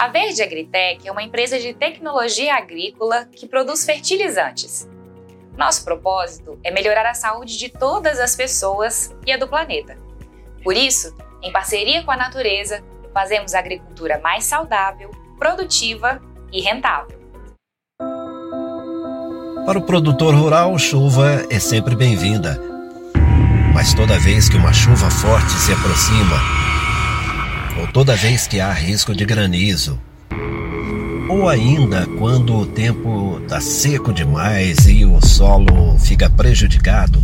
A Verde Agritec é uma empresa de tecnologia agrícola que produz fertilizantes. Nosso propósito é melhorar a saúde de todas as pessoas e a do planeta. Por isso, em parceria com a natureza, fazemos a agricultura mais saudável, produtiva e rentável. Para o produtor rural, chuva é sempre bem-vinda. Mas toda vez que uma chuva forte se aproxima, toda vez que há risco de granizo, ou ainda quando o tempo está seco demais e o solo fica prejudicado,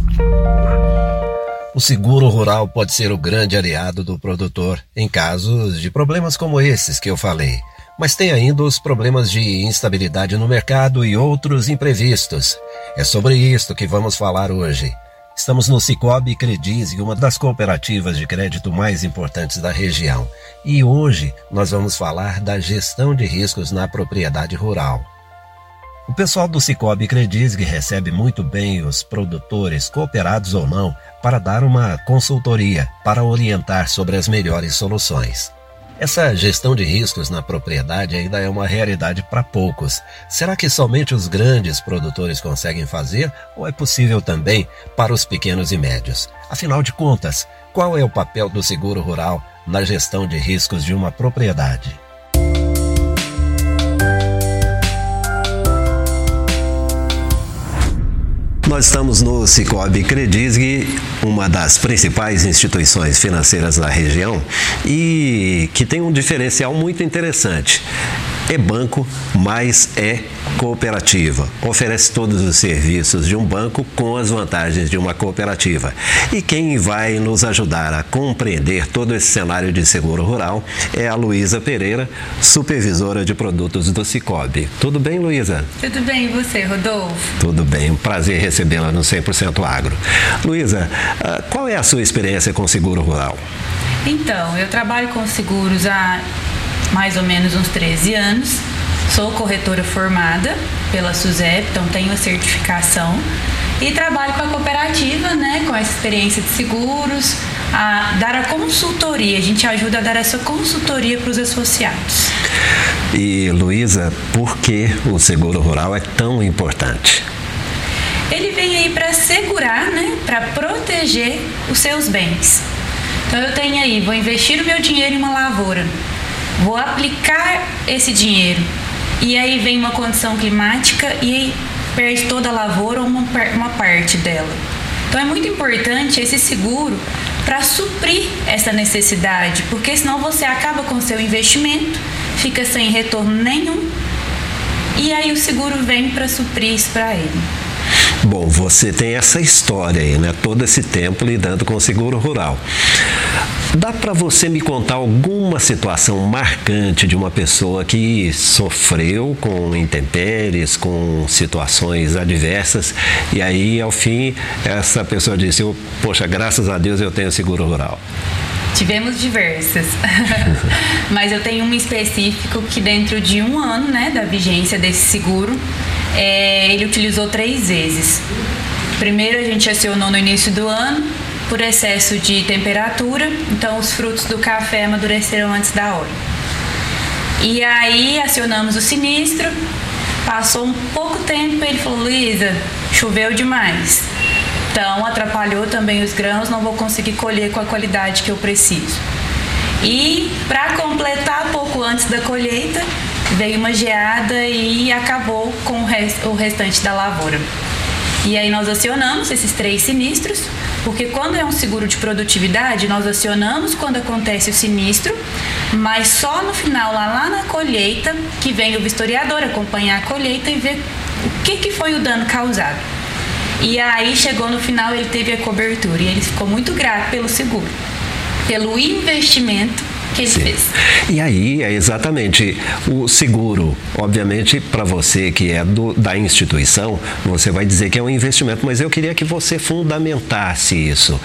o seguro rural pode ser o grande aliado do produtor em casos de problemas como esses que eu falei. Mas tem ainda os problemas de instabilidade no mercado e outros imprevistos. É sobre isto que vamos falar hoje. Estamos no Cicobi Credise, uma das cooperativas de crédito mais importantes da região. E hoje nós vamos falar da gestão de riscos na propriedade rural. O pessoal do Cicobi Credisg recebe muito bem os produtores, cooperados ou não, para dar uma consultoria, para orientar sobre as melhores soluções. Essa gestão de riscos na propriedade ainda é uma realidade para poucos. Será que somente os grandes produtores conseguem fazer ou é possível também para os pequenos e médios? Afinal de contas, qual é o papel do seguro rural na gestão de riscos de uma propriedade? Nós estamos no Cicobi Credisg, uma das principais instituições financeiras da região e que tem um diferencial muito interessante é banco, mas é cooperativa. Oferece todos os serviços de um banco com as vantagens de uma cooperativa. E quem vai nos ajudar a compreender todo esse cenário de seguro rural é a Luísa Pereira, supervisora de produtos do Cicobi. Tudo bem, Luísa? Tudo bem, e você, Rodolfo? Tudo bem, um prazer recebê-la no 100% Agro. Luísa, ah, qual é a sua experiência com seguro rural? Então, eu trabalho com seguros há mais ou menos uns 13 anos. Sou corretora formada pela SUSEP, então tenho a certificação e trabalho com a cooperativa, né, com essa experiência de seguros, a dar a consultoria. A gente ajuda a dar essa consultoria para os associados. E Luísa, por que o seguro rural é tão importante? Ele vem aí para segurar, né, para proteger os seus bens. Então eu tenho aí, vou investir o meu dinheiro em uma lavoura vou aplicar esse dinheiro. E aí vem uma condição climática e perde toda a lavoura ou uma, uma parte dela. Então é muito importante esse seguro para suprir essa necessidade, porque senão você acaba com seu investimento, fica sem retorno nenhum, e aí o seguro vem para suprir isso para ele. Bom, você tem essa história aí, né? Todo esse tempo lidando com o seguro rural. Dá para você me contar alguma situação marcante de uma pessoa que sofreu com intempéries, com situações adversas e aí ao fim essa pessoa disse: "Poxa, graças a Deus eu tenho seguro rural"? Tivemos diversas, mas eu tenho um específico que dentro de um ano, né, da vigência desse seguro, é, ele utilizou três vezes. Primeiro a gente acionou no início do ano, por excesso de temperatura, então os frutos do café amadureceram antes da hora. E aí acionamos o sinistro, passou um pouco tempo e ele falou: Luísa, choveu demais. Então atrapalhou também os grãos, não vou conseguir colher com a qualidade que eu preciso. E para completar, pouco antes da colheita, veio uma geada e acabou com o restante da lavoura. E aí nós acionamos esses três sinistros, porque quando é um seguro de produtividade, nós acionamos quando acontece o sinistro, mas só no final, lá, lá na colheita, que vem o vistoriador acompanhar a colheita e ver o que, que foi o dano causado. E aí chegou no final, ele teve a cobertura e ele ficou muito grato pelo seguro, pelo investimento que Sim. fez. E aí é exatamente o seguro. Obviamente, para você que é do, da instituição, você vai dizer que é um investimento, mas eu queria que você fundamentasse isso.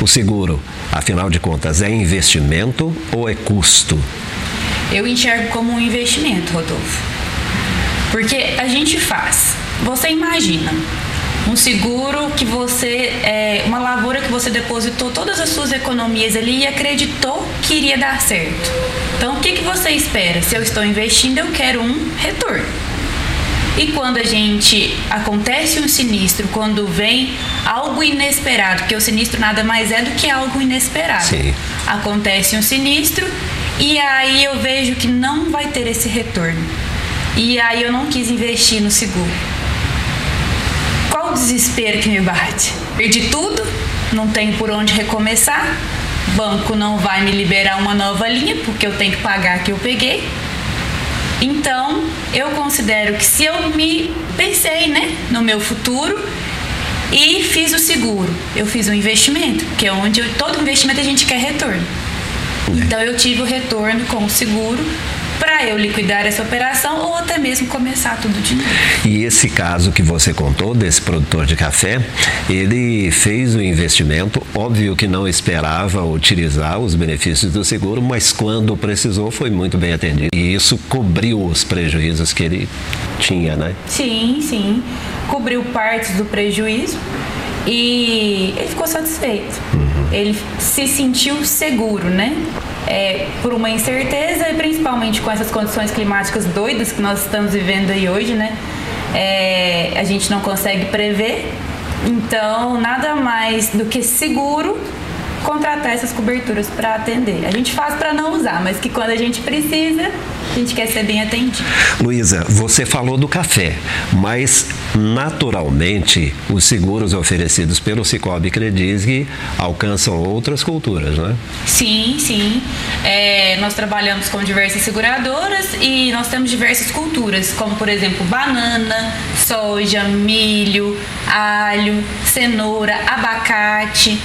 O seguro, afinal de contas, é investimento ou é custo? Eu enxergo como um investimento, Rodolfo. Porque a gente faz. Você imagina, Um seguro que você, é, uma lavoura que você depositou todas as suas economias ali e acreditou que iria dar certo. Então, o que, que você espera? Se eu estou investindo, eu quero um retorno. E quando a gente acontece um sinistro, quando vem algo inesperado, porque o sinistro nada mais é do que algo inesperado. Sim. Acontece um sinistro e aí eu vejo que não vai ter esse retorno. E aí eu não quis investir no seguro. O desespero que me bate? Perdi tudo, não tenho por onde recomeçar, banco não vai me liberar uma nova linha porque eu tenho que pagar a que eu peguei. Então, eu considero que se eu me pensei, né, no meu futuro e fiz o seguro, eu fiz um investimento, que é onde eu, todo investimento a gente quer retorno. Então, eu tive o retorno com o seguro para eu liquidar essa operação ou até mesmo começar tudo de novo. E esse caso que você contou desse produtor de café, ele fez o investimento, óbvio que não esperava utilizar os benefícios do seguro, mas quando precisou foi muito bem atendido. E isso cobriu os prejuízos que ele tinha, né? Sim, sim. Cobriu partes do prejuízo e ele ficou satisfeito. Uhum. Ele se sentiu seguro, né? É, por uma incerteza e principalmente com essas condições climáticas doidas que nós estamos vivendo aí hoje, né? É, a gente não consegue prever. Então, nada mais do que seguro contratar essas coberturas para atender. A gente faz para não usar, mas que quando a gente precisa, a gente quer ser bem atendido. Luísa, você falou do café, mas naturalmente os seguros oferecidos pelo Cicobi Credisg alcançam outras culturas, não é? Sim, sim. É, nós trabalhamos com diversas seguradoras e nós temos diversas culturas, como por exemplo banana, soja, milho, alho, cenoura, abacate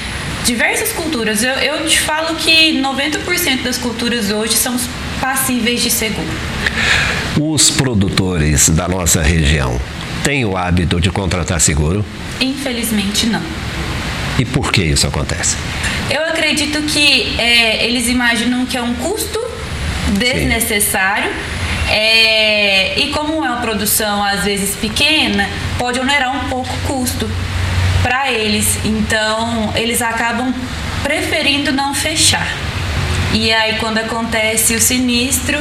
diversas culturas. Eu, eu te falo que 90% das culturas hoje são passíveis de seguro. Os produtores da nossa região têm o hábito de contratar seguro? Infelizmente, não. E por que isso acontece? Eu acredito que é, eles imaginam que é um custo desnecessário. É, e como é uma produção às vezes pequena, pode onerar um pouco o custo para eles. Então, eles acabam preferindo não fechar. E aí, quando acontece o sinistro,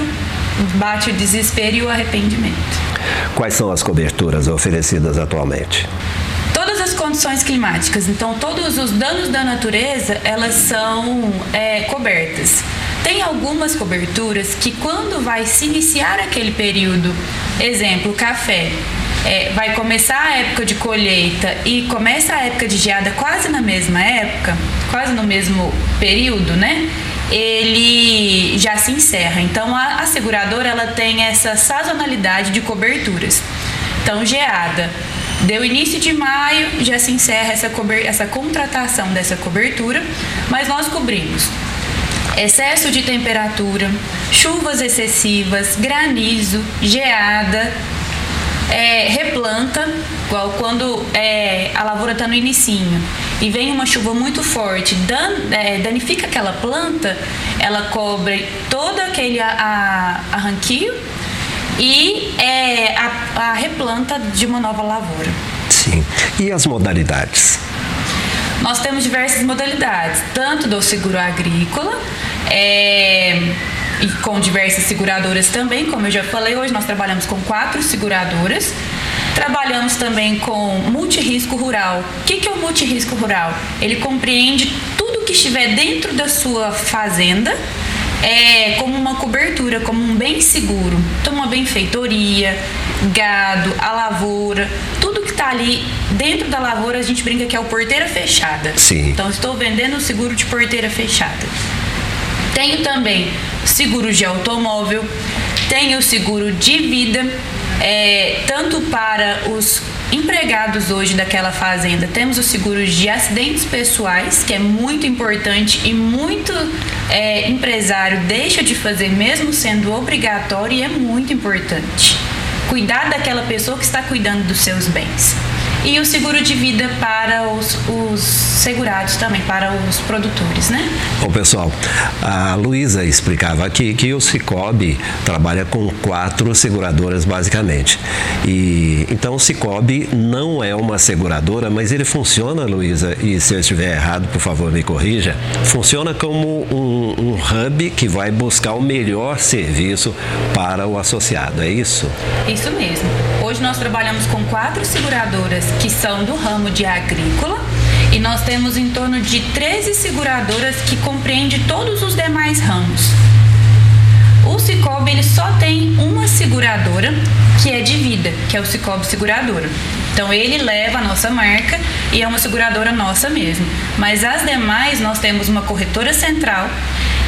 bate o desespero e o arrependimento. Quais são as coberturas oferecidas atualmente? As condições climáticas, então todos os danos da natureza, elas são é, cobertas. Tem algumas coberturas que quando vai se iniciar aquele período, exemplo, café, é, vai começar a época de colheita e começa a época de geada quase na mesma época, quase no mesmo período, né? Ele já se encerra. Então a, a seguradora ela tem essa sazonalidade de coberturas. Então geada Deu início de maio, já se encerra essa, essa contratação dessa cobertura, mas nós cobrimos. Excesso de temperatura, chuvas excessivas, granizo, geada, é, replanta, igual quando é, a lavoura está no inicinho e vem uma chuva muito forte, dan, é, danifica aquela planta, ela cobre todo aquele a, a arranquio e é, a, a replanta de uma nova lavoura. Sim. E as modalidades? Nós temos diversas modalidades, tanto do seguro agrícola, é, e com diversas seguradoras também, como eu já falei, hoje nós trabalhamos com quatro seguradoras. Trabalhamos também com multirisco rural. O que é o multirisco rural? Ele compreende tudo que estiver dentro da sua fazenda é, como uma cobertura, como um bem seguro. Então, uma benfeitoria, gado, a lavoura, tudo que está ali dentro da lavoura, a gente brinca que é o porteira fechada. Sim. Então, estou vendendo o seguro de porteira fechada. Tenho também seguro de automóvel, tenho seguro de vida, é, tanto para os empregados hoje daquela fazenda, temos o seguro de acidentes pessoais, que é muito importante e muito é, empresário deixa de fazer, mesmo sendo obrigatório, e é muito importante. Cuidar daquela pessoa que está cuidando dos seus bens. E o seguro de vida para os, os segurados também, para os produtores, né? Bom, pessoal, a Luísa explicava aqui que o Cicobi trabalha com quatro seguradoras basicamente. E então o Cicobi não é uma seguradora, mas ele funciona, Luísa, e se eu estiver errado, por favor, me corrija, funciona como um, um hub que vai buscar o melhor serviço para o associado, é isso? Isso mesmo. Hoje nós trabalhamos com quatro seguradoras que são do ramo de agrícola e nós temos em torno de 13 seguradoras que compreende todos os demais ramos. O Cicobi ele só tem uma seguradora que é de vida, que é o Cicobi Seguradora. Então ele leva a nossa marca e é uma seguradora nossa mesmo. Mas as demais nós temos uma corretora central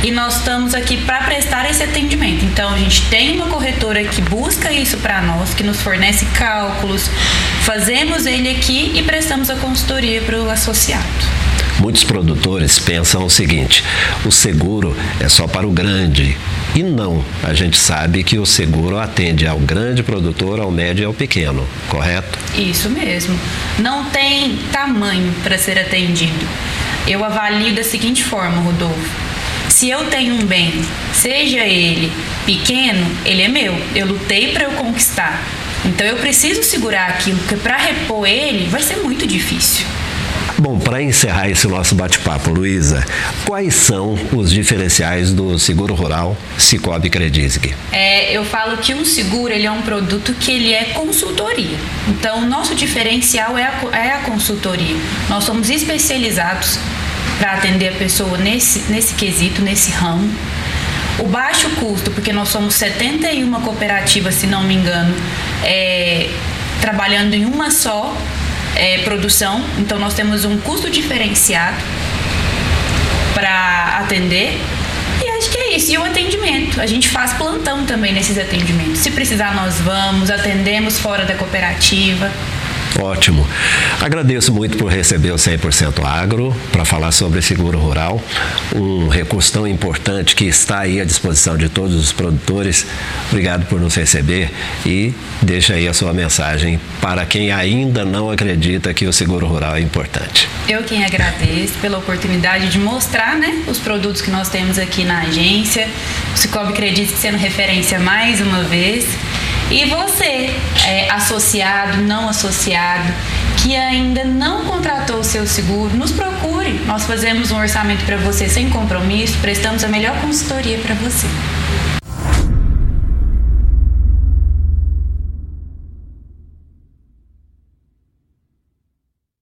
e nós estamos aqui para prestar esse atendimento. Então a gente tem uma corretora que busca isso para nós, que nos fornece cálculos, fazemos ele aqui e prestamos a consultoria para o associado. Muitos produtores pensam o seguinte: o seguro é só para o grande. E não, a gente sabe que o seguro atende ao grande produtor, ao médio e ao pequeno, correto? Isso mesmo. Não tem tamanho para ser atendido. Eu avalio da seguinte forma, Rodolfo. Se eu tenho um bem, seja ele pequeno, ele é meu. Eu lutei para eu conquistar. Então eu preciso segurar aquilo, porque para repor ele vai ser muito difícil. Bom, para encerrar esse nosso bate-papo, Luísa, quais são os diferenciais do seguro rural Cicobi Credisg? É, eu falo que um seguro ele é um produto que ele é consultoria. Então, o nosso diferencial é a, é a consultoria. Nós somos especializados para atender a pessoa nesse, nesse quesito, nesse ramo. O baixo custo, porque nós somos 71 cooperativas, se não me engano, é, trabalhando em uma só é, produção, então nós temos um custo diferenciado para atender. E acho que é isso. E o atendimento. A gente faz plantão também nesses atendimentos. Se precisar, nós vamos, atendemos fora da cooperativa. Ótimo. Agradeço muito por receber o 100% Agro para falar sobre seguro rural, um recurso tão importante que está aí à disposição de todos os produtores. Obrigado por nos receber e deixa aí a sua mensagem para quem ainda não acredita que o seguro rural é importante. Eu quem agradeço pela oportunidade de mostrar né, os produtos que nós temos aqui na agência. O Cicobi Credit sendo referência mais uma vez. E você, é, associado, não associado, que ainda não contratou o seu seguro, nos procure. Nós fazemos um orçamento para você sem compromisso, prestamos a melhor consultoria para você.